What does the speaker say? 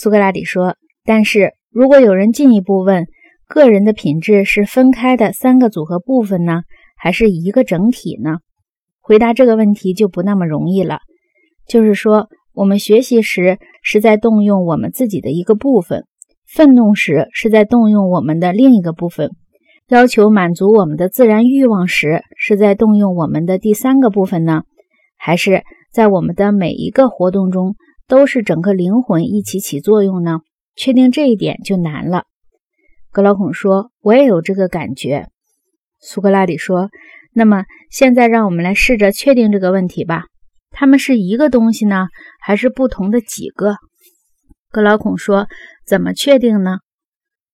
苏格拉底说：“但是如果有人进一步问，个人的品质是分开的三个组合部分呢，还是一个整体呢？回答这个问题就不那么容易了。就是说，我们学习时是在动用我们自己的一个部分，愤怒时是在动用我们的另一个部分，要求满足我们的自然欲望时是在动用我们的第三个部分呢，还是在我们的每一个活动中都是整个灵魂一起起作用呢？确定这一点就难了。”格老孔说：“我也有这个感觉。”苏格拉底说：“那么现在让我们来试着确定这个问题吧。它们是一个东西呢，还是不同的几个？”格老孔说：“怎么确定呢？